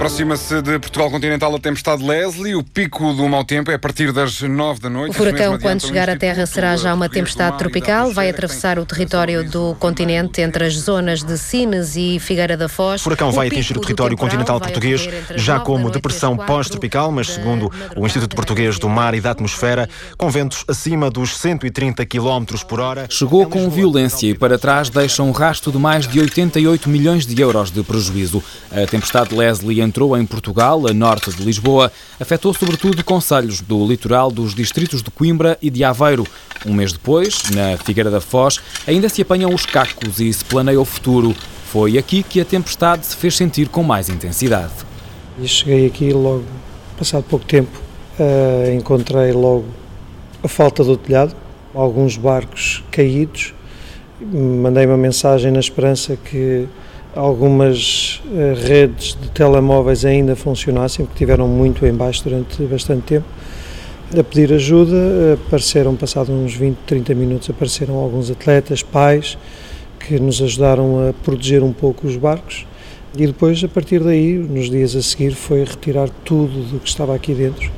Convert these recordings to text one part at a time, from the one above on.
Aproxima-se de Portugal continental a tempestade Leslie. O pico do mau tempo é a partir das 9 da noite. O furacão, quando chegar à Terra, será já uma tempestade tropical. Vai atravessar o território do continente entre as zonas de Sines e Figueira da Foz. O furacão vai atingir o território continental português já como depressão pós-tropical, mas segundo o Instituto Português do Mar e da Atmosfera, com ventos acima dos 130 km por hora. Chegou com violência e para trás deixa um rasto de mais de 88 milhões de euros de prejuízo. A tempestade Leslie entrou em Portugal, a norte de Lisboa, afetou sobretudo conselhos do litoral dos distritos de Coimbra e de Aveiro. Um mês depois, na Figueira da Foz, ainda se apanham os cacos e se planeia o futuro. Foi aqui que a tempestade se fez sentir com mais intensidade. Cheguei aqui logo, passado pouco tempo, uh, encontrei logo a falta do telhado, alguns barcos caídos. Mandei uma mensagem na esperança que algumas uh, redes de telemóveis ainda funcionassem, porque tiveram muito em baixo durante bastante tempo. A pedir ajuda, apareceram, passados uns 20, 30 minutos, apareceram alguns atletas, pais, que nos ajudaram a proteger um pouco os barcos. E depois, a partir daí, nos dias a seguir, foi retirar tudo do que estava aqui dentro,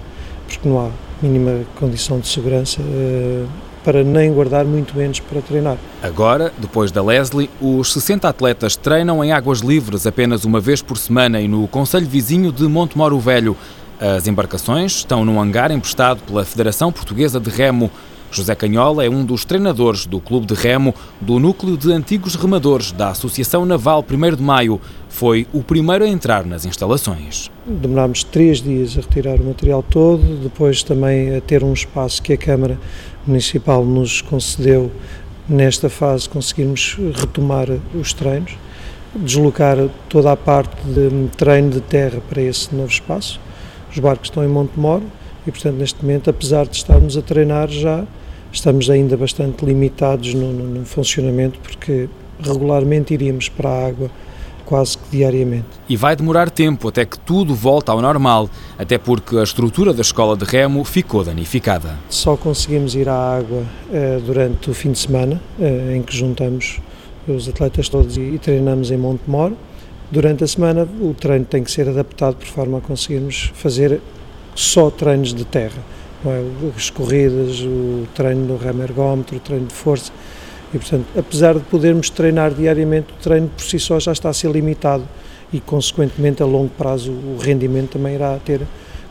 porque não há mínima condição de segurança uh, para nem guardar, muito menos para treinar. Agora, depois da Leslie, os 60 atletas treinam em águas livres apenas uma vez por semana e no Conselho Vizinho de Montemoro Velho. As embarcações estão num hangar emprestado pela Federação Portuguesa de Remo. José Canhola é um dos treinadores do Clube de Remo do Núcleo de Antigos Remadores da Associação Naval 1 de Maio. Foi o primeiro a entrar nas instalações. Demorámos três dias a retirar o material todo, depois também a ter um espaço que a Câmara Municipal nos concedeu. Nesta fase conseguimos retomar os treinos, deslocar toda a parte de treino de terra para esse novo espaço. Os barcos estão em Montemoro e, portanto, neste momento, apesar de estarmos a treinar já, estamos ainda bastante limitados no, no, no funcionamento, porque regularmente iríamos para a água quase que diariamente. E vai demorar tempo até que tudo volte ao normal, até porque a estrutura da escola de remo ficou danificada. Só conseguimos ir à água eh, durante o fim de semana, eh, em que juntamos os atletas todos e, e treinamos em Montemor. Durante a semana o treino tem que ser adaptado por forma a conseguirmos fazer só treinos de terra é? as corridas, o treino do remo ergómetro, o treino de força. E, portanto, apesar de podermos treinar diariamente, o treino por si só já está a ser limitado e, consequentemente, a longo prazo, o rendimento também irá ter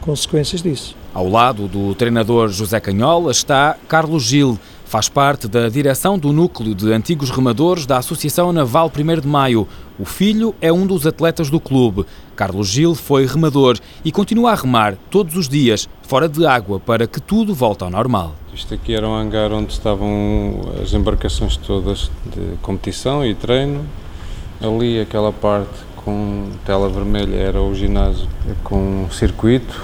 consequências disso. Ao lado do treinador José Canhola está Carlos Gil, Faz parte da direção do núcleo de antigos remadores da Associação Naval 1 de Maio. O filho é um dos atletas do clube. Carlos Gil foi remador e continua a remar todos os dias, fora de água, para que tudo volte ao normal. Isto aqui era um hangar onde estavam as embarcações todas de competição e treino. Ali, aquela parte com tela vermelha, era o ginásio com circuito.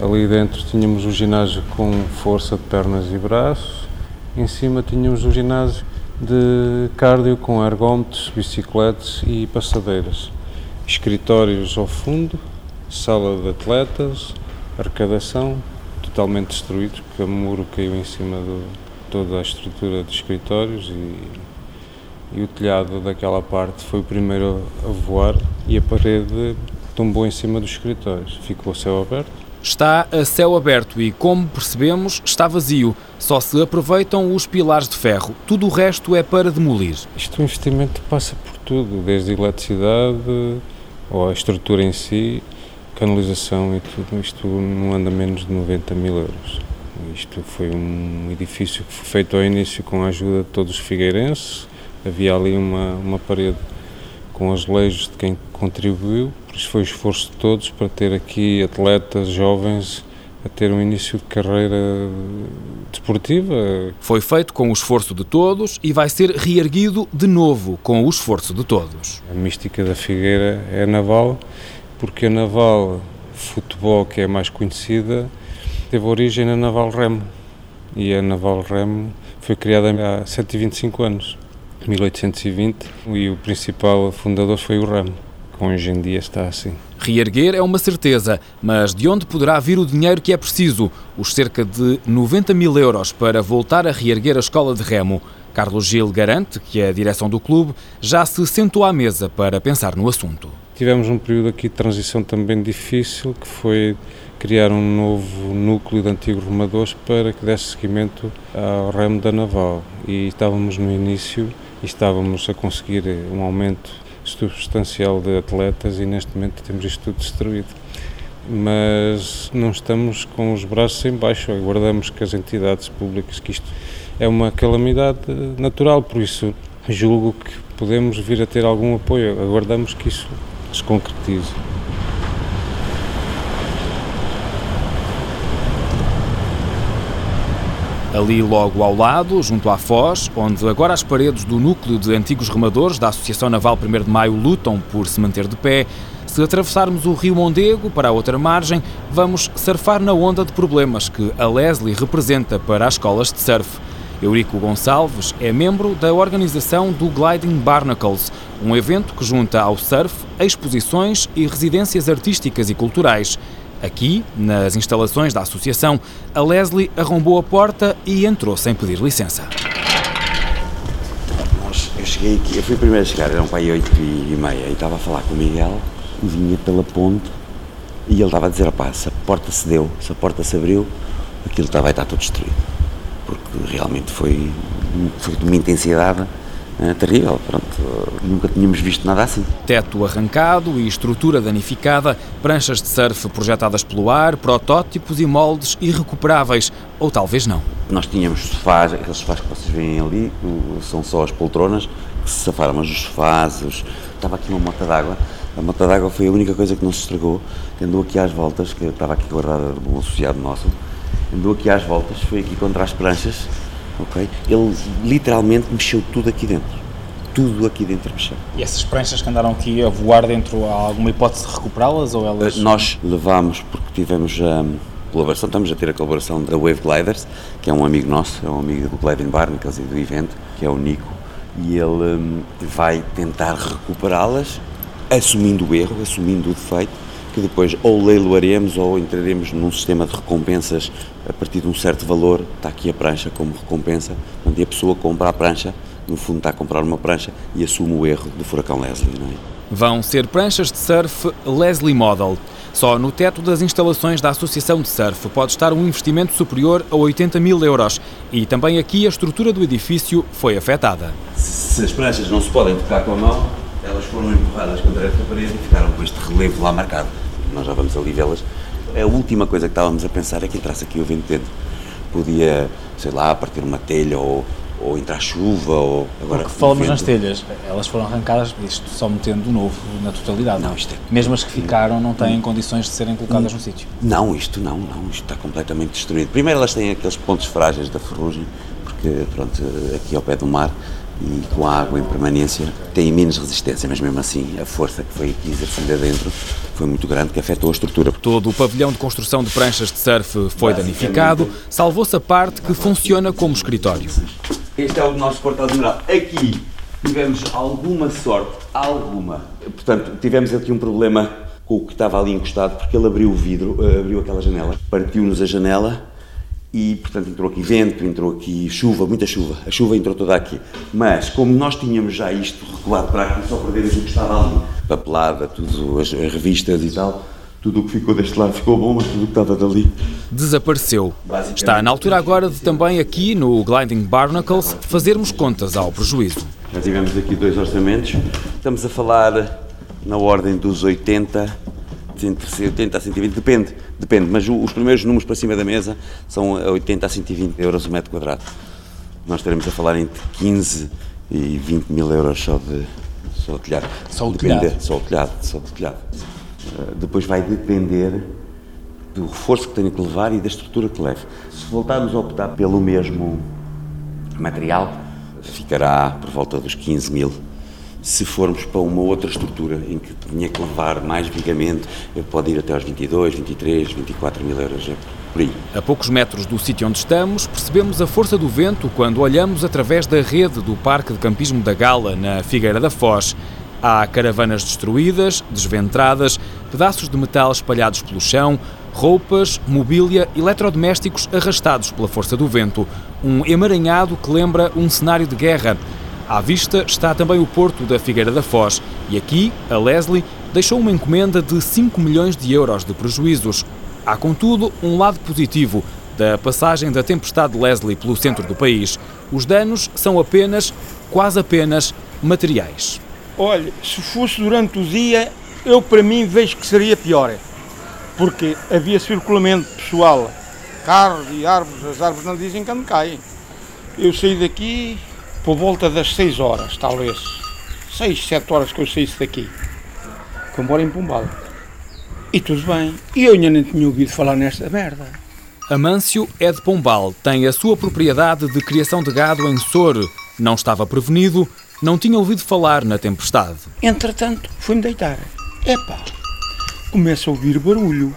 Ali dentro tínhamos o ginásio com força de pernas e braços em cima tínhamos um ginásio de cardio com ergómetros, bicicletas e passadeiras. Escritórios ao fundo, sala de atletas, arrecadação, totalmente destruídos, porque o muro caiu em cima de toda a estrutura de escritórios e, e o telhado daquela parte foi o primeiro a voar e a parede tombou em cima dos escritórios. Ficou o céu aberto está a céu aberto e, como percebemos, está vazio. Só se aproveitam os pilares de ferro. Tudo o resto é para demolir. Isto o investimento passa por tudo, desde a eletricidade ou a estrutura em si, canalização e tudo. Isto não anda menos de 90 mil euros. Isto foi um edifício que foi feito ao início com a ajuda de todos os figueirenses. Havia ali uma, uma parede com azulejos de quem contribuiu, foi o esforço de todos para ter aqui atletas jovens a ter um início de carreira desportiva. Foi feito com o esforço de todos e vai ser reerguido de novo com o esforço de todos. A mística da Figueira é a Naval, porque a Naval Futebol, que é a mais conhecida, teve origem na Naval Remo. E a Naval Remo foi criada há 125 anos. 1820 e o principal fundador foi o que hoje em dia está assim. Reerguer é uma certeza, mas de onde poderá vir o dinheiro que é preciso? Os cerca de 90 mil euros para voltar a reerguer a escola de remo. Carlos Gil garante que a direção do clube já se sentou à mesa para pensar no assunto. Tivemos um período aqui de transição também difícil, que foi criar um novo núcleo de antigos remadores para que desse seguimento ao ramo da naval. E estávamos no início e estávamos a conseguir um aumento substancial de atletas e neste momento temos isto tudo destruído. Mas não estamos com os braços em baixo, aguardamos que as entidades públicas, que isto é uma calamidade natural, por isso julgo que podemos vir a ter algum apoio, aguardamos que isso se concretize. Ali logo ao lado, junto à Foz, onde agora as paredes do núcleo de antigos remadores da Associação Naval 1 de Maio lutam por se manter de pé, se atravessarmos o rio Mondego para a outra margem, vamos surfar na onda de problemas que a Leslie representa para as escolas de surf. Eurico Gonçalves é membro da organização do Gliding Barnacles, um evento que junta ao surf exposições e residências artísticas e culturais. Aqui, nas instalações da associação, a Leslie arrombou a porta e entrou sem pedir licença. eu cheguei aqui, eu fui o primeiro a chegar, eram para aí 8 e meia, e estava a falar com o Miguel, vinha pela ponte, e ele estava a dizer, opá, se a porta se deu, se a porta se abriu, aquilo estava a estar tudo destruído. Porque realmente foi, foi de uma intensidade é terrível. Pronto, nunca tínhamos visto nada assim. Teto arrancado e estrutura danificada, pranchas de surf projetadas pelo ar, protótipos e moldes irrecuperáveis, ou talvez não. Nós tínhamos sofás, aqueles sofás que vocês veem ali, são só as poltronas que se safaram, mas os sofás, os... estava aqui uma mota d'água. A mota d'água foi a única coisa que não se estragou, que andou aqui às voltas, que estava aqui guardada de um associado nosso, andou aqui às voltas, foi aqui contra as pranchas ok? Ele literalmente mexeu tudo aqui dentro. Tudo aqui dentro mexeu. E essas pranchas que andaram aqui a voar dentro, há alguma hipótese de recuperá-las ou elas... Eh, nós levámos, porque tivemos a um, colaboração, estamos a ter a colaboração da Wave Gliders, que é um amigo nosso, é um amigo do Gliding Barnacles e do evento, que é o Nico, e ele um, vai tentar recuperá-las, assumindo o erro, assumindo o defeito, que depois ou leiloaremos ou entraremos num sistema de recompensas a partir de um certo valor, está aqui a prancha como recompensa, onde a pessoa compra a prancha, no fundo está a comprar uma prancha e assume o erro do furacão Leslie. Não é? Vão ser pranchas de surf Leslie Model. Só no teto das instalações da Associação de Surf pode estar um investimento superior a 80 mil euros e também aqui a estrutura do edifício foi afetada. Se as pranchas não se podem tocar com a mão, elas foram empurradas contra esta parede e ficaram com este relevo lá marcado. Nós já vamos ali vê-las a última coisa que estávamos a pensar é que entrasse aqui o vento dentro. Podia, sei lá, partir uma telha ou, ou entrar chuva ou agora Porque falamos vento... nas telhas, elas foram arrancadas, isto só metendo novo na totalidade. Não, isto é... Mesmo as que ficaram não têm condições de serem colocadas no sítio. Não, isto não, não, isto está completamente destruído. Primeiro elas têm aqueles pontos frágeis da ferrugem, porque pronto, aqui ao pé do mar e com a água em permanência têm menos resistência, mas mesmo assim a força que foi aqui exercida dentro foi muito grande que afetou a estrutura. Todo o pavilhão de construção de pranchas de surf foi danificado, salvou-se a parte que funciona como escritório. Este é o nosso portal-general. Aqui tivemos alguma sorte, alguma. Portanto, tivemos aqui um problema com o que estava ali encostado, porque ele abriu o vidro, eh, abriu aquela janela, partiu-nos a janela e, portanto, entrou aqui vento, entrou aqui chuva, muita chuva. A chuva entrou toda aqui. Mas, como nós tínhamos já isto recuado para aqui, só perdemos o que estava ali, papelada, tudo, as, as revistas e tal, tudo o que ficou deste lado ficou bom, mas tudo o que estava dali desapareceu. Está na altura agora de também aqui no Gliding Barnacles fazermos contas ao prejuízo. Já tivemos aqui dois orçamentos. Estamos a falar na ordem dos 80 entre 80 a 120, depende, depende, mas os primeiros números para cima da mesa são 80 a 120 euros o metro quadrado. Nós estaremos a falar entre 15 e 20 mil euros só de, só telhado. Só o telhado? Só o telhado, só o telhado. Uh, depois vai depender do reforço que tenho que levar e da estrutura que leve. Se voltarmos a optar pelo mesmo material, ficará por volta dos 15 mil se formos para uma outra estrutura em que tinha que levar mais vigamento, pode ir até aos 22, 23, 24 mil euros, é por aí. A poucos metros do sítio onde estamos, percebemos a força do vento quando olhamos através da rede do Parque de Campismo da Gala, na Figueira da Foz. Há caravanas destruídas, desventradas, pedaços de metal espalhados pelo chão, roupas, mobília, eletrodomésticos arrastados pela força do vento. Um emaranhado que lembra um cenário de guerra. À vista está também o porto da Figueira da Foz e aqui a Leslie deixou uma encomenda de 5 milhões de euros de prejuízos. Há, contudo, um lado positivo da passagem da tempestade Leslie pelo centro do país. Os danos são apenas, quase apenas, materiais. Olha, se fosse durante o dia, eu para mim vejo que seria pior. Porque havia circulamento pessoal, carros e árvores, as árvores não dizem quando caem. Eu saí daqui por volta das 6 horas, talvez. 6, 7 horas que eu saísse daqui. Fui embora em Pombal. E tudo bem. E eu ainda nem tinha ouvido falar nesta merda. Amâncio é de Pombal, tem a sua propriedade de criação de gado em Sor. Não estava prevenido, não tinha ouvido falar na tempestade. Entretanto, fui-me deitar. Epá, começo a ouvir barulho.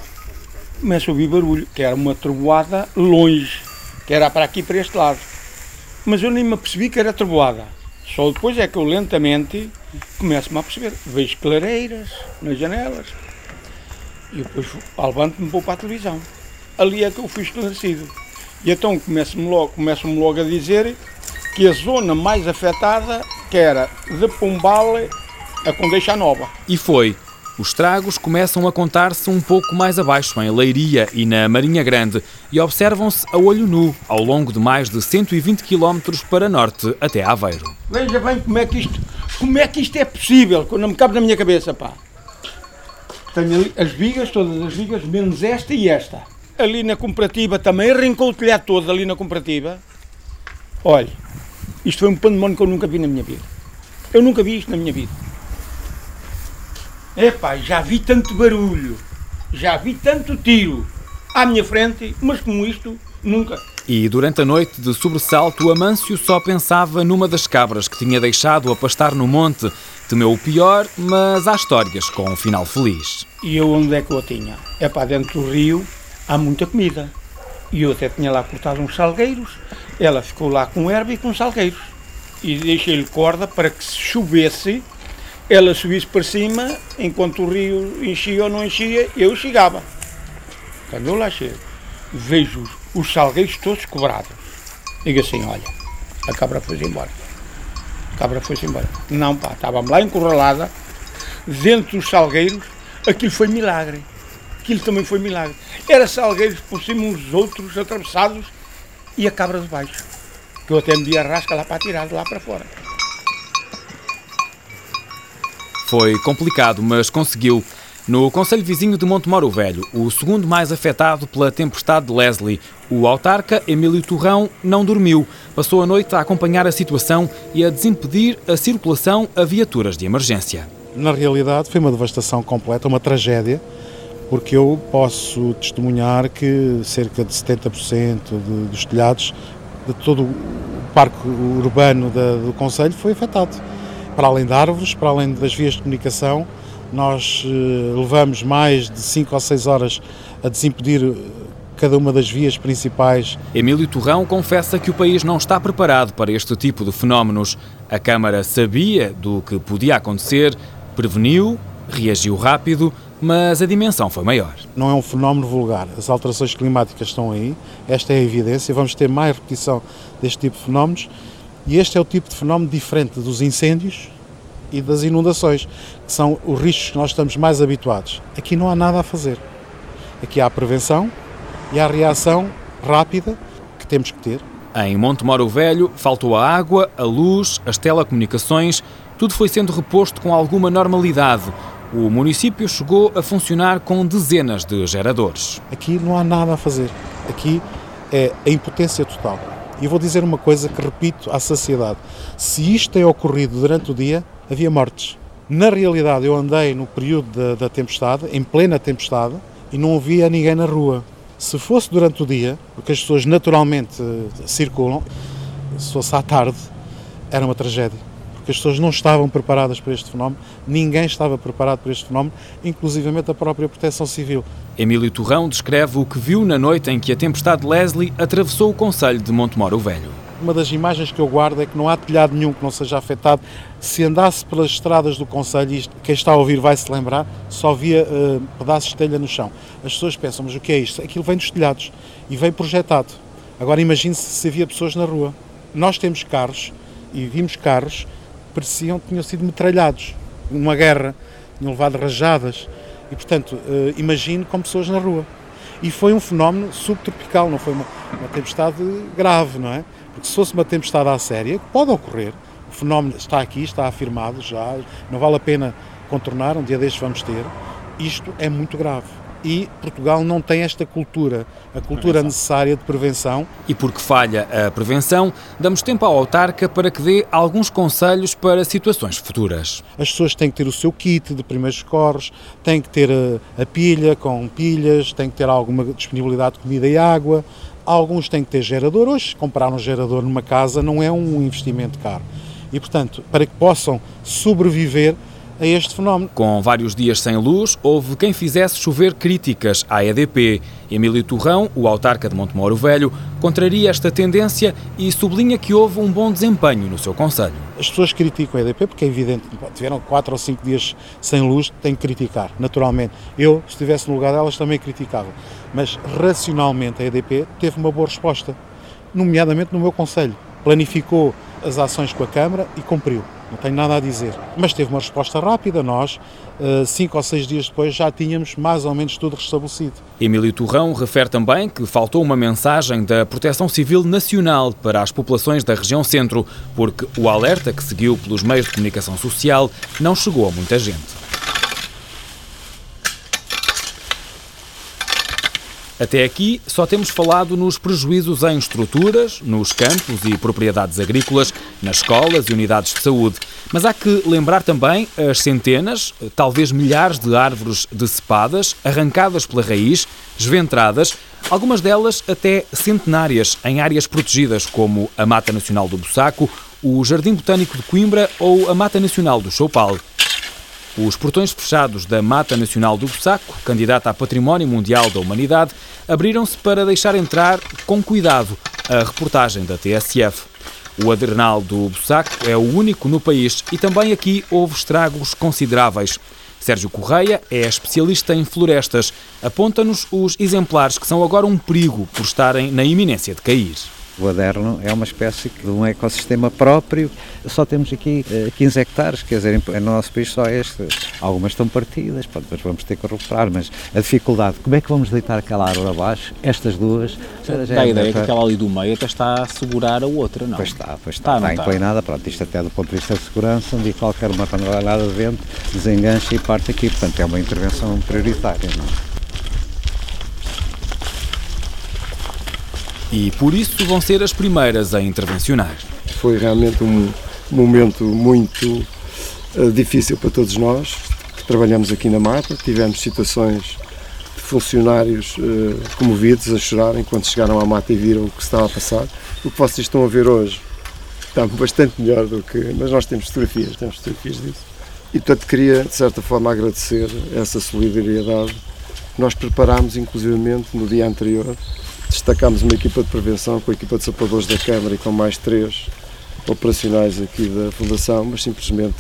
Começo a ouvir barulho, que era uma trovoada longe, que era para aqui, para este lado. Mas eu nem me apercebi que era trovoada. Só depois é que eu lentamente começo-me a perceber. Vejo clareiras nas janelas. E depois levanto-me vou para a televisão. Ali é que eu fui esclarecido. E então começo-me logo, começo logo a dizer que a zona mais afetada que era de Pombal a Condeixa Nova. E foi. Os estragos começam a contar-se um pouco mais abaixo, em Leiria e na Marinha Grande, e observam-se a olho nu, ao longo de mais de 120 km para norte até Aveiro. Veja bem como é que isto, como é, que isto é possível, não me cabe na minha cabeça, pá. Tenho ali as vigas, todas as vigas, menos esta e esta. Ali na comparativa também, arrancou o telhado todo ali na comparativa. Olha, isto foi um pandemónio que eu nunca vi na minha vida. Eu nunca vi isto na minha vida. Epá, já vi tanto barulho, já vi tanto tiro à minha frente, mas como isto, nunca. E durante a noite de sobressalto, Amâncio só pensava numa das cabras que tinha deixado a pastar no monte. Temeu o pior, mas há histórias com um final feliz. E eu onde é que eu a tinha? É para dentro do rio, há muita comida. E eu até tinha lá cortado uns salgueiros, ela ficou lá com erva e com salgueiros. E deixei-lhe corda para que se chovesse, ela subisse para cima, enquanto o rio enchia ou não enchia, eu chegava. Quando eu lá chego, vejo os salgueiros todos cobrados. Digo assim, olha, a cabra foi embora. A cabra foi embora. Não, pá, estava lá encurralada, dentro dos salgueiros, aquilo foi milagre. Aquilo também foi milagre. Era salgueiros por cima uns outros, atravessados, e a cabra de baixo. Que eu até me a rasca lá para tirar, de lá para fora. Foi complicado, mas conseguiu. No Conselho Vizinho de Montemoro Velho, o segundo mais afetado pela tempestade de Leslie, o autarca Emílio Torrão não dormiu. Passou a noite a acompanhar a situação e a desimpedir a circulação a viaturas de emergência. Na realidade, foi uma devastação completa, uma tragédia, porque eu posso testemunhar que cerca de 70% de, dos telhados de todo o parque urbano da, do Conselho foi afetado para além de árvores, para além das vias de comunicação, nós eh, levamos mais de 5 ou 6 horas a desimpedir eh, cada uma das vias principais. Emílio Torrão confessa que o país não está preparado para este tipo de fenómenos. A Câmara sabia do que podia acontecer, preveniu, reagiu rápido, mas a dimensão foi maior. Não é um fenómeno vulgar. As alterações climáticas estão aí, esta é a evidência. Vamos ter mais repetição deste tipo de fenómenos e este é o tipo de fenómeno diferente dos incêndios e das inundações, que são os riscos que nós estamos mais habituados. Aqui não há nada a fazer. Aqui há a prevenção e há a reação rápida que temos que ter. Em Monte Moro Velho faltou a água, a luz, as telecomunicações, tudo foi sendo reposto com alguma normalidade. O município chegou a funcionar com dezenas de geradores. Aqui não há nada a fazer. Aqui é a impotência total. E vou dizer uma coisa que repito à sociedade: se isto tem ocorrido durante o dia, havia mortes. Na realidade, eu andei no período da, da tempestade, em plena tempestade, e não havia ninguém na rua. Se fosse durante o dia, porque as pessoas naturalmente eh, circulam, se fosse à tarde, era uma tragédia porque as pessoas não estavam preparadas para este fenómeno, ninguém estava preparado para este fenómeno, inclusivamente a própria Proteção Civil. Emílio Torrão descreve o que viu na noite em que a tempestade Leslie atravessou o Conselho de Montemoro Velho. Uma das imagens que eu guardo é que não há telhado nenhum que não seja afetado. Se andasse pelas estradas do Conselho, e quem está a ouvir vai se lembrar, só via uh, pedaços de telha no chão. As pessoas pensam, mas o que é isto? Aquilo vem dos telhados e vem projetado. Agora imagine-se se havia pessoas na rua. Nós temos carros e vimos carros pareciam que tinham sido metralhados numa guerra. tinham levado rajadas e, portanto, uh, imagine com pessoas na rua. E foi um fenómeno subtropical, não foi uma, uma tempestade grave, não é? Porque se fosse uma tempestade à séria, pode ocorrer, o fenómeno está aqui, está afirmado já, não vale a pena contornar, um dia destes vamos ter, isto é muito grave e Portugal não tem esta cultura, a cultura prevenção. necessária de prevenção. E porque falha a prevenção, damos tempo à autarca para que dê alguns conselhos para situações futuras. As pessoas têm que ter o seu kit de primeiros corres, têm que ter a, a pilha com pilhas, têm que ter alguma disponibilidade de comida e água. Alguns têm que ter gerador. Hoje, comprar um gerador numa casa não é um investimento caro. E, portanto, para que possam sobreviver, a este fenómeno. Com vários dias sem luz, houve quem fizesse chover críticas à EDP. Emílio Torrão, o autarca de Montemoro Velho, contraria esta tendência e sublinha que houve um bom desempenho no seu conselho. As pessoas criticam a EDP porque é evidente, tiveram quatro ou cinco dias sem luz, têm que criticar, naturalmente. Eu, se estivesse no lugar delas, também criticava. Mas, racionalmente, a EDP teve uma boa resposta, nomeadamente no meu conselho. Planificou as ações com a Câmara e cumpriu não tenho nada a dizer. Mas teve uma resposta rápida, nós, eh, cinco ou seis dias depois, já tínhamos mais ou menos tudo restabelecido. Emílio Torrão refere também que faltou uma mensagem da Proteção Civil Nacional para as populações da região centro, porque o alerta que seguiu pelos meios de comunicação social não chegou a muita gente. Até aqui só temos falado nos prejuízos em estruturas, nos campos e propriedades agrícolas, nas escolas e unidades de saúde. Mas há que lembrar também as centenas, talvez milhares de árvores decepadas, arrancadas pela raiz, desventradas, algumas delas até centenárias em áreas protegidas como a Mata Nacional do Bussaco, o Jardim Botânico de Coimbra ou a Mata Nacional do Choupal. Os portões fechados da Mata Nacional do Bussaco, candidata a Património Mundial da Humanidade, abriram-se para deixar entrar com cuidado a reportagem da TSF. O Adernal do Bussaco é o único no país e também aqui houve estragos consideráveis. Sérgio Correia é especialista em florestas. Aponta-nos os exemplares que são agora um perigo por estarem na iminência de cair. O Aderno é uma espécie de um ecossistema próprio. Só temos aqui 15 eh, hectares, quer dizer, no nosso país só este. Algumas estão partidas, pronto, mas vamos ter que recuperar. Mas a dificuldade, como é que vamos deitar aquela árvore abaixo? Estas duas. Dá a ideia que aquela ali do meio até está a segurar a outra, não? Pois está, pois está. Está, está inclinada, pronto, isto até do ponto de vista de segurança, onde qualquer uma panelada de vento desengancha e parte aqui. Portanto, é uma intervenção prioritária, não é? E por isso vão ser as primeiras a intervencionar. Foi realmente um momento muito uh, difícil para todos nós que trabalhamos aqui na mata. Tivemos situações de funcionários uh, comovidos a chorar enquanto chegaram à mata e viram o que estava a passar. O que vocês estão a ver hoje está bastante melhor do que. Mas nós temos fotografias, temos fotografias disso. E portanto queria de certa forma agradecer essa solidariedade. Nós preparámos inclusivamente no dia anterior Destacámos uma equipa de prevenção com a equipa de sapadores da Câmara e com mais três operacionais aqui da Fundação, mas simplesmente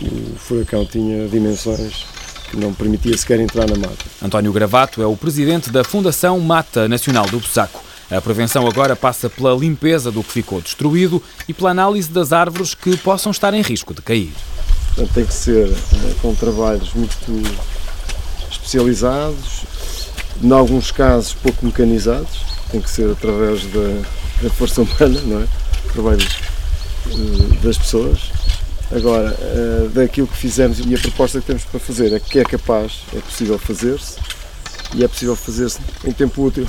o furacão tinha dimensões que não permitia sequer entrar na mata. António Gravato é o presidente da Fundação Mata Nacional do Bussaco. A prevenção agora passa pela limpeza do que ficou destruído e pela análise das árvores que possam estar em risco de cair. Portanto, tem que ser eh, com trabalhos muito especializados, em alguns casos pouco mecanizados, tem que ser através da, da força humana, não é? Trabalho uh, das pessoas. Agora, uh, daquilo que fizemos e a proposta que temos para fazer é que é capaz, é possível fazer-se e é possível fazer-se em tempo útil.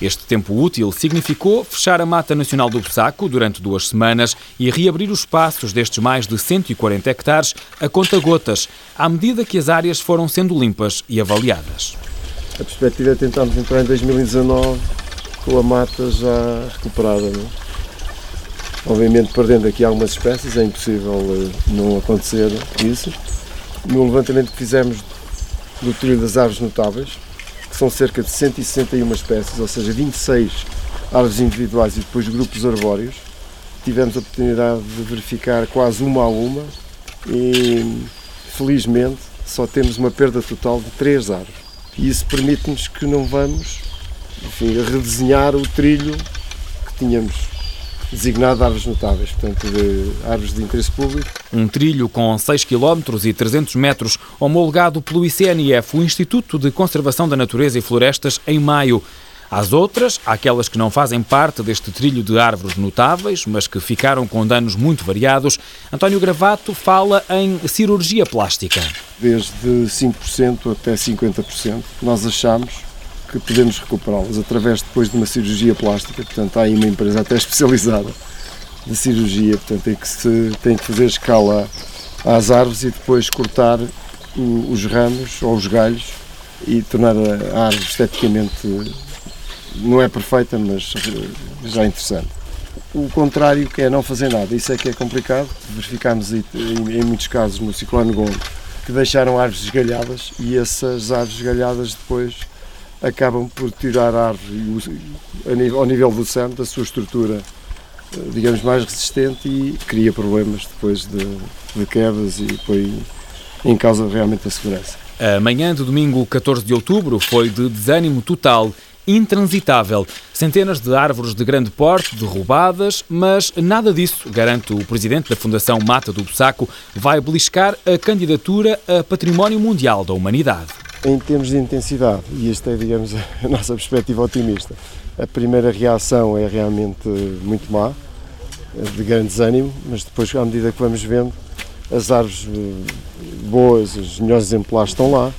Este tempo útil significou fechar a Mata Nacional do Bussaco durante duas semanas e reabrir os espaços destes mais de 140 hectares a conta-gotas, à medida que as áreas foram sendo limpas e avaliadas. A perspectiva é tentarmos entrar em 2019 com a mata já recuperada. Não? É? Obviamente, perdendo aqui algumas espécies, é impossível eh, não acontecer isso. No levantamento que fizemos do trilho das árvores notáveis, que são cerca de 161 espécies, ou seja, 26 árvores individuais e depois grupos arbóreos, tivemos a oportunidade de verificar quase uma a uma e, felizmente, só temos uma perda total de três árvores. E isso permite-nos que não vamos enfim, redesenhar o trilho que tínhamos designado de árvores notáveis, portanto, de árvores de interesse público. Um trilho com 6 km e 300 metros, homologado pelo ICNF, o Instituto de Conservação da Natureza e Florestas, em maio. Às outras, aquelas que não fazem parte deste trilho de árvores notáveis, mas que ficaram com danos muito variados, António Gravato fala em cirurgia plástica. Desde 5% até 50%, nós achamos que podemos recuperá-las através depois de uma cirurgia plástica. Portanto, há aí uma empresa até especializada de cirurgia, portanto, em que se tem que fazer escala às árvores e depois cortar os ramos ou os galhos e tornar a árvore esteticamente não é perfeita, mas já interessante. O contrário que é não fazer nada, isso é que é complicado. Verificámos em, em muitos casos no ciclone Gongo que deixaram árvores esgalhadas e essas árvores esgalhadas depois acabam por tirar a árvore ao nível do cerne, da sua estrutura, digamos, mais resistente e cria problemas depois de, de quedas e põe em causa realmente a segurança. A manhã de domingo 14 de outubro foi de desânimo total intransitável. Centenas de árvores de grande porte derrubadas, mas nada disso, garante o presidente da Fundação Mata do Bussaco, vai beliscar a candidatura a Património Mundial da Humanidade. Em termos de intensidade, e esta é, digamos, a nossa perspectiva otimista, a primeira reação é realmente muito má, de grande desânimo, mas depois, à medida que vamos vendo, as árvores eh, boas, os melhores exemplares estão lá,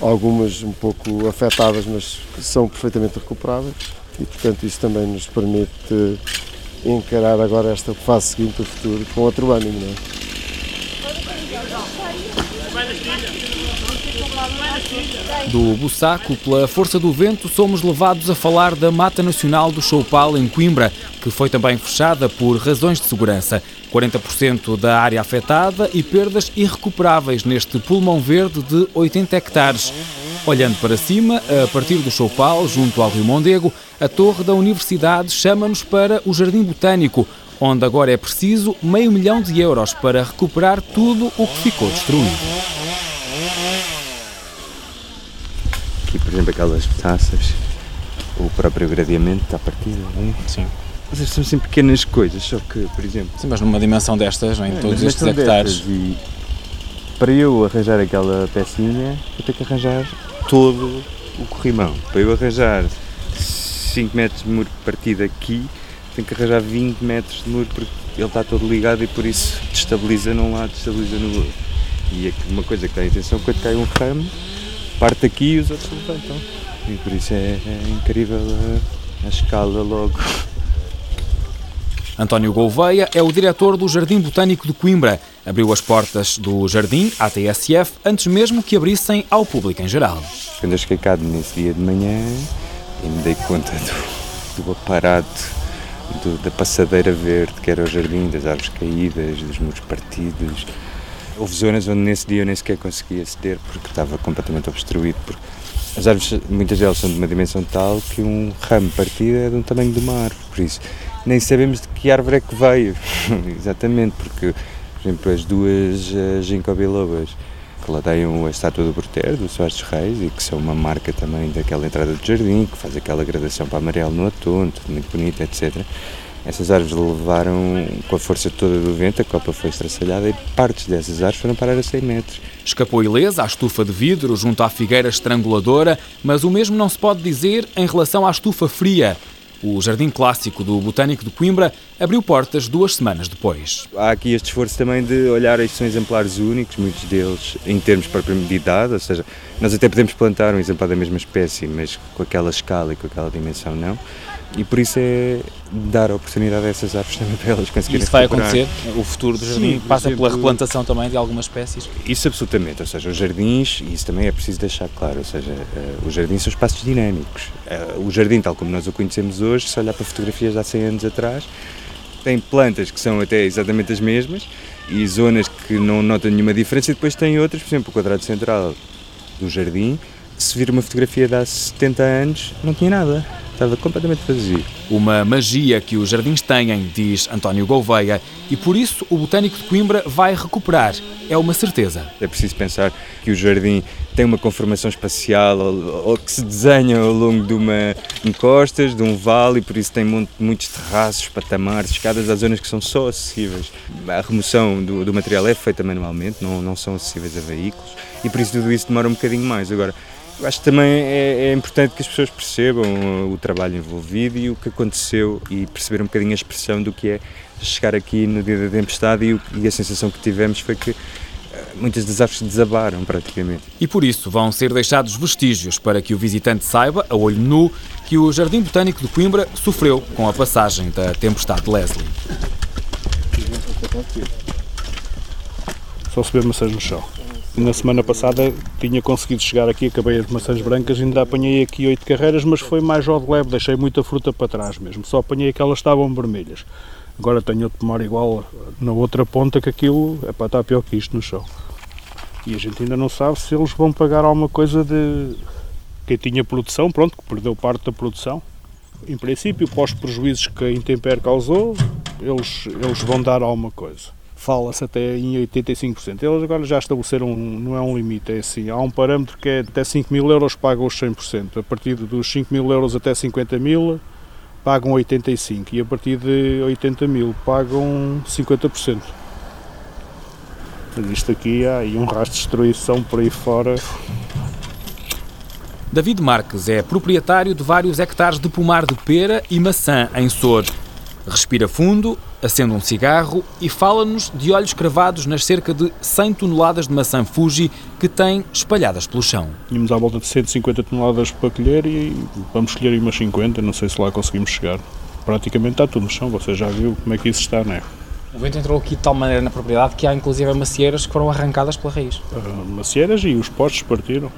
algumas um pouco afetadas, mas são perfeitamente recuperáveis e, portanto, isso também nos permite encarar agora esta fase seguinte do futuro com outro ânimo. Não é? Do Bussaco, pela força do vento, somos levados a falar da Mata Nacional do Choupal, em Coimbra, que foi também fechada por razões de segurança. 40% da área afetada e perdas irrecuperáveis neste pulmão verde de 80 hectares. Olhando para cima, a partir do Choupal, junto ao Rio Mondego, a torre da Universidade chama-nos para o Jardim Botânico, onde agora é preciso meio milhão de euros para recuperar tudo o que ficou destruído. Aqui, por exemplo, aquelas taças, o próprio gradeamento partida, não é? Sim. Mas são sempre pequenas coisas, só que, por exemplo. Sim, mas numa dimensão destas, em é, todos estes hectares. E para eu arranjar aquela pecinha, vou ter que arranjar todo o corrimão. Para eu arranjar 5 metros de muro partido aqui, tenho que arranjar 20 metros de muro porque ele está todo ligado e por isso destabiliza num lado, destabiliza no outro. E é uma coisa que dá a intenção, quando cai um ramo, parte aqui e os outros levantam. E por isso é, é incrível a, a escala logo. António Gouveia é o diretor do Jardim Botânico de Coimbra. Abriu as portas do jardim à TSF antes mesmo que abrissem ao público em geral. Quando eu cheguei cá nesse dia de manhã e me dei conta do, do aparato do, da passadeira verde que era o jardim, das árvores caídas, dos muros partidos. Houve zonas onde nesse dia eu nem sequer conseguia aceder porque estava completamente obstruído. Porque as árvores, muitas delas são de uma dimensão tal que um ramo partido é do tamanho de uma árvore. Por isso, nem sabemos de que árvore é que veio, exatamente, porque, por exemplo, as duas uh, ginkgo bilobas que ladeiam a estátua do Borter, do Soares Reis, e que são uma marca também daquela entrada do jardim, que faz aquela gradação para amarelo no outono, tudo muito bonito, etc. Essas árvores levaram com a força toda do vento, a copa foi estraçalhada e partes dessas árvores foram parar a 100 metros. Escapou ilesa à estufa de vidro junto à figueira estranguladora, mas o mesmo não se pode dizer em relação à estufa fria. O Jardim Clássico do Botânico de Coimbra abriu portas duas semanas depois. Há aqui este esforço também de olhar, estes são exemplares únicos, muitos deles em termos propriamente de idade, ou seja, nós até podemos plantar um exemplar da mesma espécie, mas com aquela escala e com aquela dimensão não e por isso é dar a oportunidade a essas árvores também para elas conseguirem Isso vai acontecer? O futuro do jardim Sim, passa exemplo, pela replantação também de algumas espécies? Isso absolutamente, ou seja, os jardins, e isso também é preciso deixar claro, ou seja, uh, os jardins são espaços dinâmicos. Uh, o jardim, tal como nós o conhecemos hoje, se olhar para fotografias de há 100 anos atrás, tem plantas que são até exatamente as mesmas e zonas que não notam nenhuma diferença e depois tem outras, por exemplo, o quadrado central do jardim, se vir uma fotografia de há 70 anos, não tinha nada Estava completamente vazio. Uma magia que os jardins têm, diz António Gouveia, e por isso o Botânico de Coimbra vai recuperar. É uma certeza. É preciso pensar que o jardim tem uma conformação espacial ou, que se desenha ao longo de uma encostas, de um vale, e por isso tem muitos terraços, patamares, escadas, há zonas que são só acessíveis. A remoção do, do material é feita manualmente, não, não são acessíveis a veículos, e por isso tudo isso demora um bocadinho mais. Agora, acho que também é, é, importante que as pessoas percebam o trabalho envolvido e o que aconteceu e perceber um bocadinho a expressão do que é chegar aqui no dia da tempestade e, o, e a sensação que tivemos foi que eh, muitas das árvores desabaram praticamente. E por isso vão ser deixados vestígios para que o visitante saiba, a olho nu, que o Jardim Botânico de Coimbra sofreu com a passagem da tempestade Leslie. Só se vê maçãs no chão. Na semana passada tinha conseguido chegar aqui, acabei as maçãs brancas, ainda apanhei aqui oito carreiras, mas foi mais ao de leve, deixei muita fruta para trás mesmo, só apanhei que elas estavam vermelhas. Agora tenho outro pomar igual na outra ponta que aquilo é para estar pior que isto no chão. E a gente ainda não sabe se eles vão pagar alguma coisa de quem tinha produção, pronto, que perdeu parte da produção. Em princípio, pós prejuízos que a Intemper causou, eles, eles vão dar alguma coisa fala-se até em 85%. Eles agora já estabeleceram, não é um limite, é assim, há um parâmetro que é até 5 mil euros pagam os 100%, a partir dos 5 mil euros até 50 mil pagam 85% e a partir de 80 mil pagam 50%. Mas isto aqui há aí um rastro de destruição por aí fora. David Marques é proprietário de vários hectares de pomar de pera e maçã em Sor. Respira fundo, acende um cigarro e fala-nos de olhos cravados nas cerca de 100 toneladas de maçã Fuji que tem espalhadas pelo chão. Tínhamos à volta de 150 toneladas para colher e vamos colher aí umas 50, não sei se lá conseguimos chegar. Praticamente está tudo no chão, você já viu como é que isso está, não é? O vento entrou aqui de tal maneira na propriedade que há inclusive macieiras que foram arrancadas pela raiz. Uh, macieiras e os postos partiram.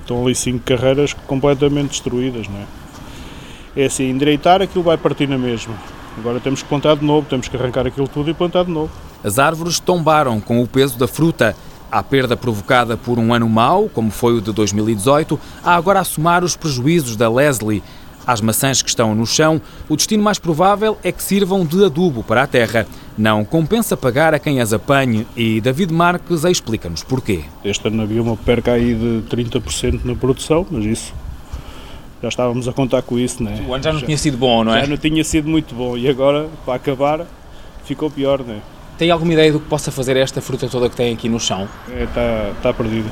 Estão ali cinco carreiras completamente destruídas, não é? É assim, endireitar aquilo vai partir na mesma Agora temos que plantar de novo, temos que arrancar aquilo tudo e plantar de novo. As árvores tombaram com o peso da fruta. Há perda provocada por um ano mau, como foi o de 2018. Há agora a somar os prejuízos da Leslie. Às maçãs que estão no chão, o destino mais provável é que sirvam de adubo para a terra. Não compensa pagar a quem as apanhe e David Marques explica-nos porquê. Este ano havia uma perca aí de 30% na produção, mas isso já estávamos a contar com isso, né? O ano já não já, tinha sido bom, não é? Já não tinha sido muito bom e agora, para acabar, ficou pior, né? Tem alguma ideia do que possa fazer esta fruta toda que tem aqui no chão? É, está, está perdida.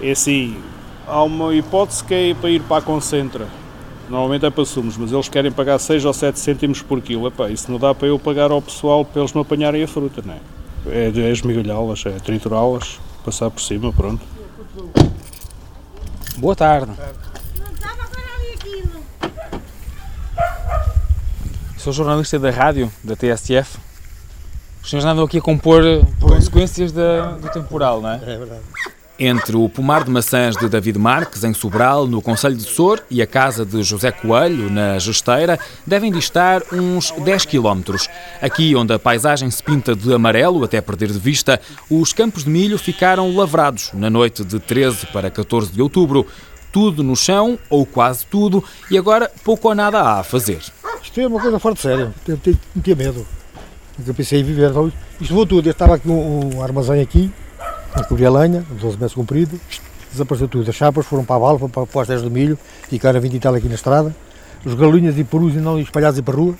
É assim, há uma hipótese que é para ir para a concentra. Normalmente é para sumos, mas eles querem pagar 6 ou 7 cêntimos por quilo. Epá, isso não dá para eu pagar ao pessoal para eles não apanharem a fruta, não é? É, é esmigalhá-las, é triturá-las, passar por cima, pronto. Boa tarde. Boa tarde. Sou jornalista da rádio, da TSF. Os senhores andam aqui a compor consequências da, do temporal, não é? É verdade. Entre o pomar de maçãs de David Marques, em Sobral, no Conselho de Sor, e a casa de José Coelho, na Gesteira, devem distar uns 10 quilómetros. Aqui, onde a paisagem se pinta de amarelo até perder de vista, os campos de milho ficaram lavrados na noite de 13 para 14 de outubro. Tudo no chão, ou quase tudo, e agora pouco ou nada há a fazer. Isto é uma coisa fora de sério, não tinha medo. Eu pensei em viver. Então, isto vou tudo. Eu estava aqui um, um armazém aqui, cobria lenha, 12 metros comprido, desapareceu tudo. As chapas foram para a bala, foram para, para as terras do milho, ficaram a 20 e tal aqui na estrada. Os galinhas e perus não espalhados para a rua,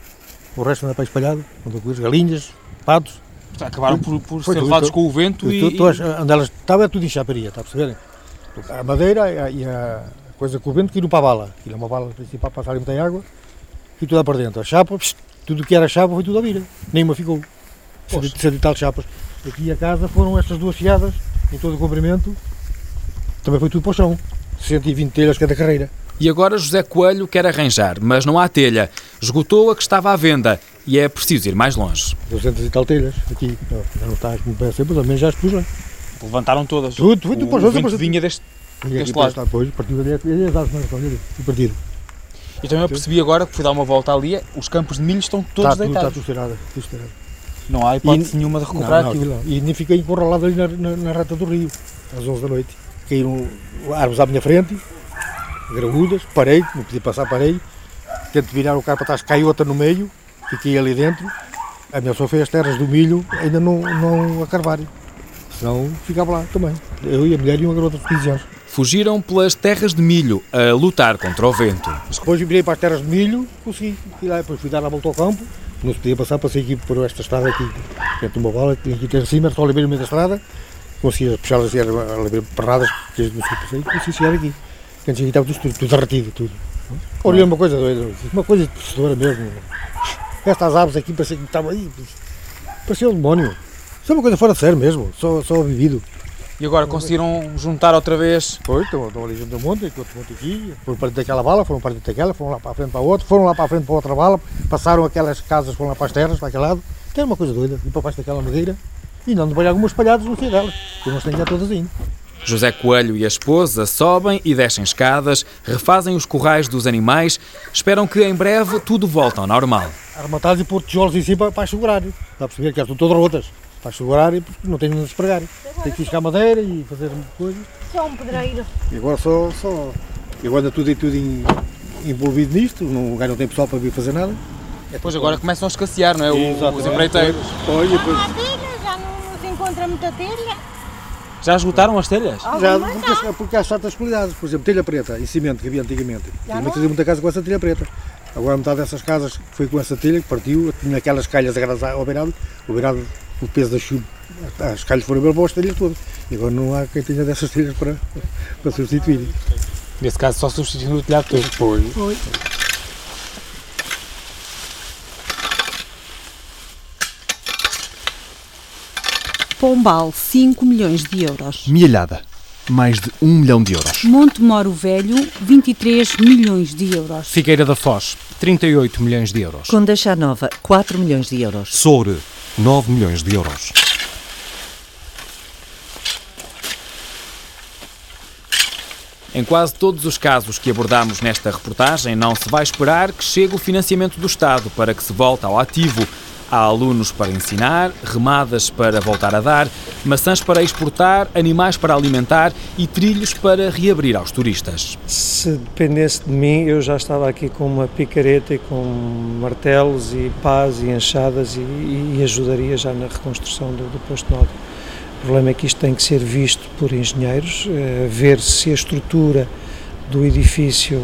o resto anda para espalhado, as galinhas, patos. Acabaram por, por ser levados com o vento tu, e... Tu, onde elas estavam é tudo em chaparia, está a perceber? A madeira e a coisa com o vento que iram para a bala. Aquilo é uma bala principal para passar muita água e tudo lá para dentro. A chapa, tudo que era chapa foi tudo a vira. Nenhuma ficou. Cento e tal chapas. Aqui a casa foram estas duas fiadas, em todo o comprimento, também foi tudo para o chão. 120 telhas cada carreira. E agora José Coelho quer arranjar, mas não há telha. Esgotou a que estava à venda e é preciso ir mais longe. 200 e tal telhas aqui. Já não está como parece, mas também já expus lá. Levantaram todas. Tudo, tudo, tudo para o vento vinha deste, deste lado. Depois, partiu ali, ali as árvores, partiram. E também eu percebi agora que fui dar uma volta ali, os campos de milho estão todos está, deitados. Está tudo tudo estourado. Não há hipótese e, nenhuma de recuperar não, não, aquilo. E nem fiquei encurralado ali na, na, na rata do rio, às 11 da noite. Caíram árvores à minha frente, graúdas, parei, não podia passar, parei. tento virar o carro para trás, cai outra no meio, fiquei ali dentro. A minha pessoa fez as terras do milho ainda não, não a carvar. Senão ficava lá também. Eu e a mulher e uma garota de 15 anos. Fugiram pelas terras de milho a lutar contra o vento. Mas depois virei para as terras de milho, consegui. Fui lá, depois fui dar a volta ao campo. Não se podia passar, passei aqui por esta estrada aqui, dentro de uma bola, tinha aqui ter cima, só levei no meio da estrada. Consegui puxar as perradas, porque não sei passei, consegui chegar aqui. Quando cheguei estava tudo, tudo derretido, tudo. Olha uma coisa doida, uma coisa de professora mesmo. Estas aves aqui parecia que estavam aí, parecia um demónio. Isso é uma coisa fora de sério mesmo, só, só vivido. E agora conseguiram juntar outra vez? Foi, estão, estão ali junto monte, outro monte aqui, foram para dentro daquela bala, foram para dentro daquela, foram lá para a frente para a outra, foram lá para a frente para outra bala, passaram aquelas casas, foram lá para as terras, para aquele lado, que é uma coisa doida, e para baixo daquela madeira, e não de algumas espalhadas no fio delas, que não se tem já todas ainda. José Coelho e a esposa sobem e descem escadas, refazem os corrais dos animais, esperam que em breve tudo volte ao normal. Arrematados e pôr tijolos em cima para segurar. Está a perceber que elas estão todas rotas. Para segurar e não tem onde despregar. Tem que fiscar madeira e fazer coisas. Só um pedreiro. E agora só. só e agora anda tudo e tudo envolvido nisto, não, o gajo não tem pessoal para vir fazer nada. É depois agora começam a escassear, não é? Os empreiteiros. Olha, depois... já não se encontra muita telha. Já esgotaram as telhas? Já, porque, porque há certas qualidades. Por exemplo, telha preta em cimento que havia antigamente. Já e muita, muita casa com essa telha preta. Agora metade dessas casas foi com essa telha que partiu, tinha aquelas calhas agarradas ao beirado, o beirado, o peso da chuva, as calhas foram ver para as telhas todas. E agora não há quem tenha dessas telhas para, para substituir. Nesse caso só substituindo o telhado todo. Foi. Foi. Pombal, 5 milhões de euros. Mielhada, mais de 1 milhão de euros. Monte Moro Velho, 23 milhões de euros. Figueira da Foz, 38 milhões de euros. Condeixa Nova, 4 milhões de euros. Soure, 9 milhões de euros. Em quase todos os casos que abordamos nesta reportagem, não se vai esperar que chegue o financiamento do Estado para que se volte ao ativo. Há alunos para ensinar, remadas para voltar a dar, maçãs para exportar, animais para alimentar e trilhos para reabrir aos turistas. Se dependesse de mim, eu já estava aqui com uma picareta e com martelos e pás e enxadas e, e ajudaria já na reconstrução do, do posto náutico. O problema é que isto tem que ser visto por engenheiros, eh, ver se a estrutura do edifício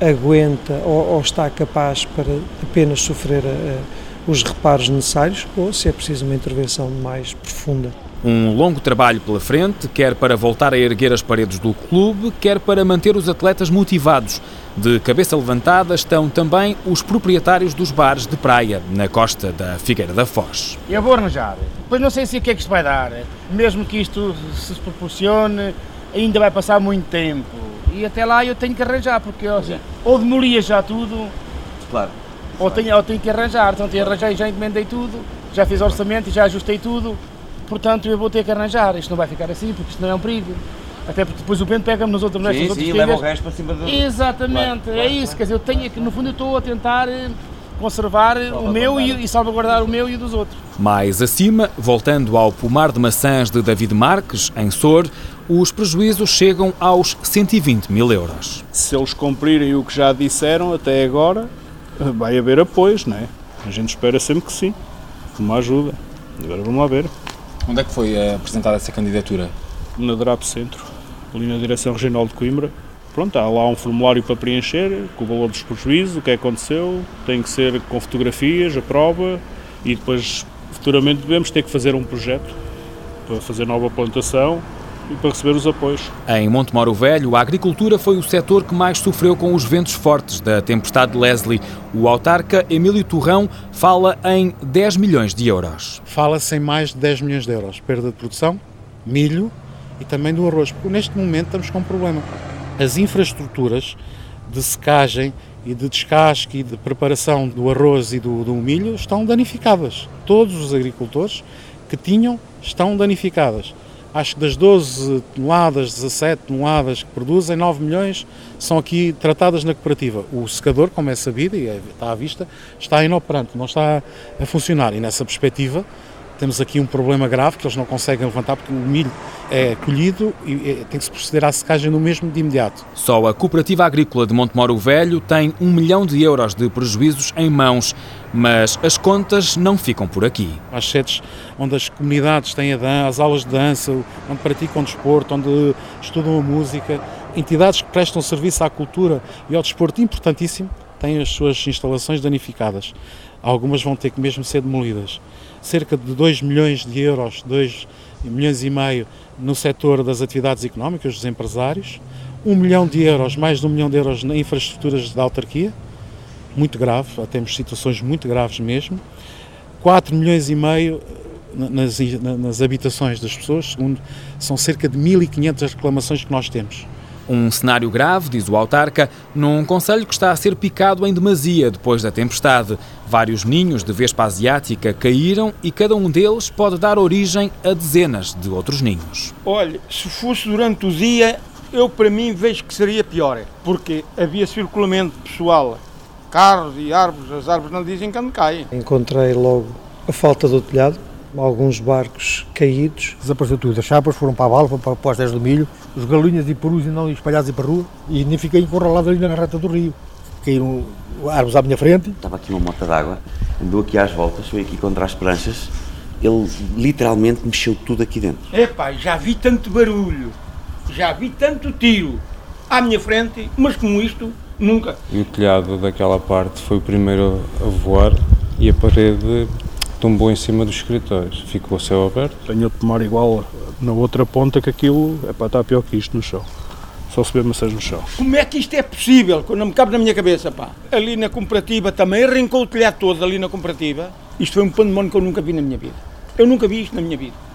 aguenta ou, ou está capaz para apenas sofrer a, a os reparos necessários ou se é preciso uma intervenção mais profunda. Um longo trabalho pela frente, quer para voltar a erguer as paredes do clube, quer para manter os atletas motivados. De cabeça levantada estão também os proprietários dos bares de praia, na costa da Figueira da Foz. Eu vou arranjar, pois não sei se o que é que isto vai dar. Mesmo que isto se proporcione, ainda vai passar muito tempo. E até lá eu tenho que arranjar, porque ou demolia já tudo. Claro ou tenho, ou tenho que arranjar, então tenho arranjei, já encomendei tudo, já fiz orçamento e já ajustei tudo, portanto eu vou ter que arranjar, isto não vai ficar assim, porque isto não é um perigo. Até porque depois o vento pega-me nos outros nestas outras sim, leva o resto para cima do... Exatamente, claro, é claro, isso, claro. quer dizer, eu tenho que, no fundo eu estou a tentar eh, conservar o meu e, e, salvaguardar o meu e o dos outros. Mais acima, voltando ao pomar de maçãs de David Marques, em Sor, os prejuízos chegam aos 120 mil euros. Se eles cumprirem o que já disseram até agora, vai haver apoios, não é? A gente espera sempre que sim, uma ajuda. Agora vamos lá ver. Onde é que foi eh, apresentada essa candidatura? Na DRAP Centro, ali na Direção Regional de Coimbra. Pronto, há lá um formulário para preencher, com o valor dos prejuízos, o que aconteceu, tem que ser com fotografias, a prova, e depois futuramente devemos ter que fazer um projeto para fazer nova plantação para receber os apoios. Em Montemoro Velho, a agricultura foi o setor que mais sofreu com os ventos fortes da tempestade Leslie. O autarca Emílio Turrão fala em 10 milhões de euros. Fala-se em mais de 10 milhões de euros. Perda de produção, milho e também do arroz. Porque neste momento estamos com um problema. As infraestruturas de secagem e de descasque e de preparação do arroz e do, do milho estão danificadas. Todos os agricultores que tinham estão danificadas. Acho que das 12 toneladas, 17 toneladas que produzem, 9 milhões são aqui tratadas na cooperativa. O secador, como é sabido e é, está à vista, está inoperante, não está a funcionar. E nessa perspectiva temos aqui um problema grave que eles não conseguem levantar porque o milho é colhido e é, tem que se proceder à secagem no mesmo de imediato. Só a Cooperativa Agrícola de Montemoro Velho tem um milhão de euros de prejuízos em mãos, mas as contas não ficam por aqui. As sedes onde as comunidades têm dan as aulas de dança, onde praticam desporto, onde estudam a música, entidades que prestam serviço à cultura e ao desporto importantíssimo, têm as suas instalações danificadas. Algumas vão ter que mesmo ser demolidas. Cerca de 2 milhões de euros, 2 milhões e meio no setor das atividades económicas dos empresários, 1 milhão de euros, mais de 1 milhão de euros na infraestruturas da autarquia, muito grave, temos situações muito graves mesmo, 4 milhões e meio nas, nas habitações das pessoas, segundo são cerca de 1.500 reclamações que nós temos. Um cenário grave, diz o autarca, num conselho que está a ser picado em demasia depois da tempestade. Vários ninhos de vespa asiática caíram e cada um deles pode dar origem a dezenas de outros ninhos. Olha, se fosse durante o dia, eu para mim vejo que seria pior, porque havia circulamento pessoal, carros e árvores, as árvores não dizem quando caem. Encontrei logo a falta do telhado, alguns barcos caídos. Desapareceu tudo. As chapas foram para a bala, foram para, as 10 do milho, os galinhas e perus não espalhados para a rua e nem fiquei encurralado ali na reta do rio. Caíram árvores à minha frente. Estava aqui uma mota d'água, andou aqui às voltas, foi aqui contra as pranchas. Ele literalmente mexeu tudo aqui dentro. Epá, já vi tanto barulho, já vi tanto tiro à minha frente, mas como isto, nunca. E o telhado daquela parte foi o primeiro a voar e a parede tombou em cima dos escritórios, ficou o céu aberto. Tenho a tomar igual na outra ponta que aquilo é para estar pior que isto no chão. Só se vê maçãs no chão. Como é que isto é possível? Quando não me cabe na minha cabeça, pá. Ali na cooperativa também arrancou o telhado todo ali na cooperativa. Isto foi um pandemónio que eu nunca vi na minha vida. Eu nunca vi isto na minha vida.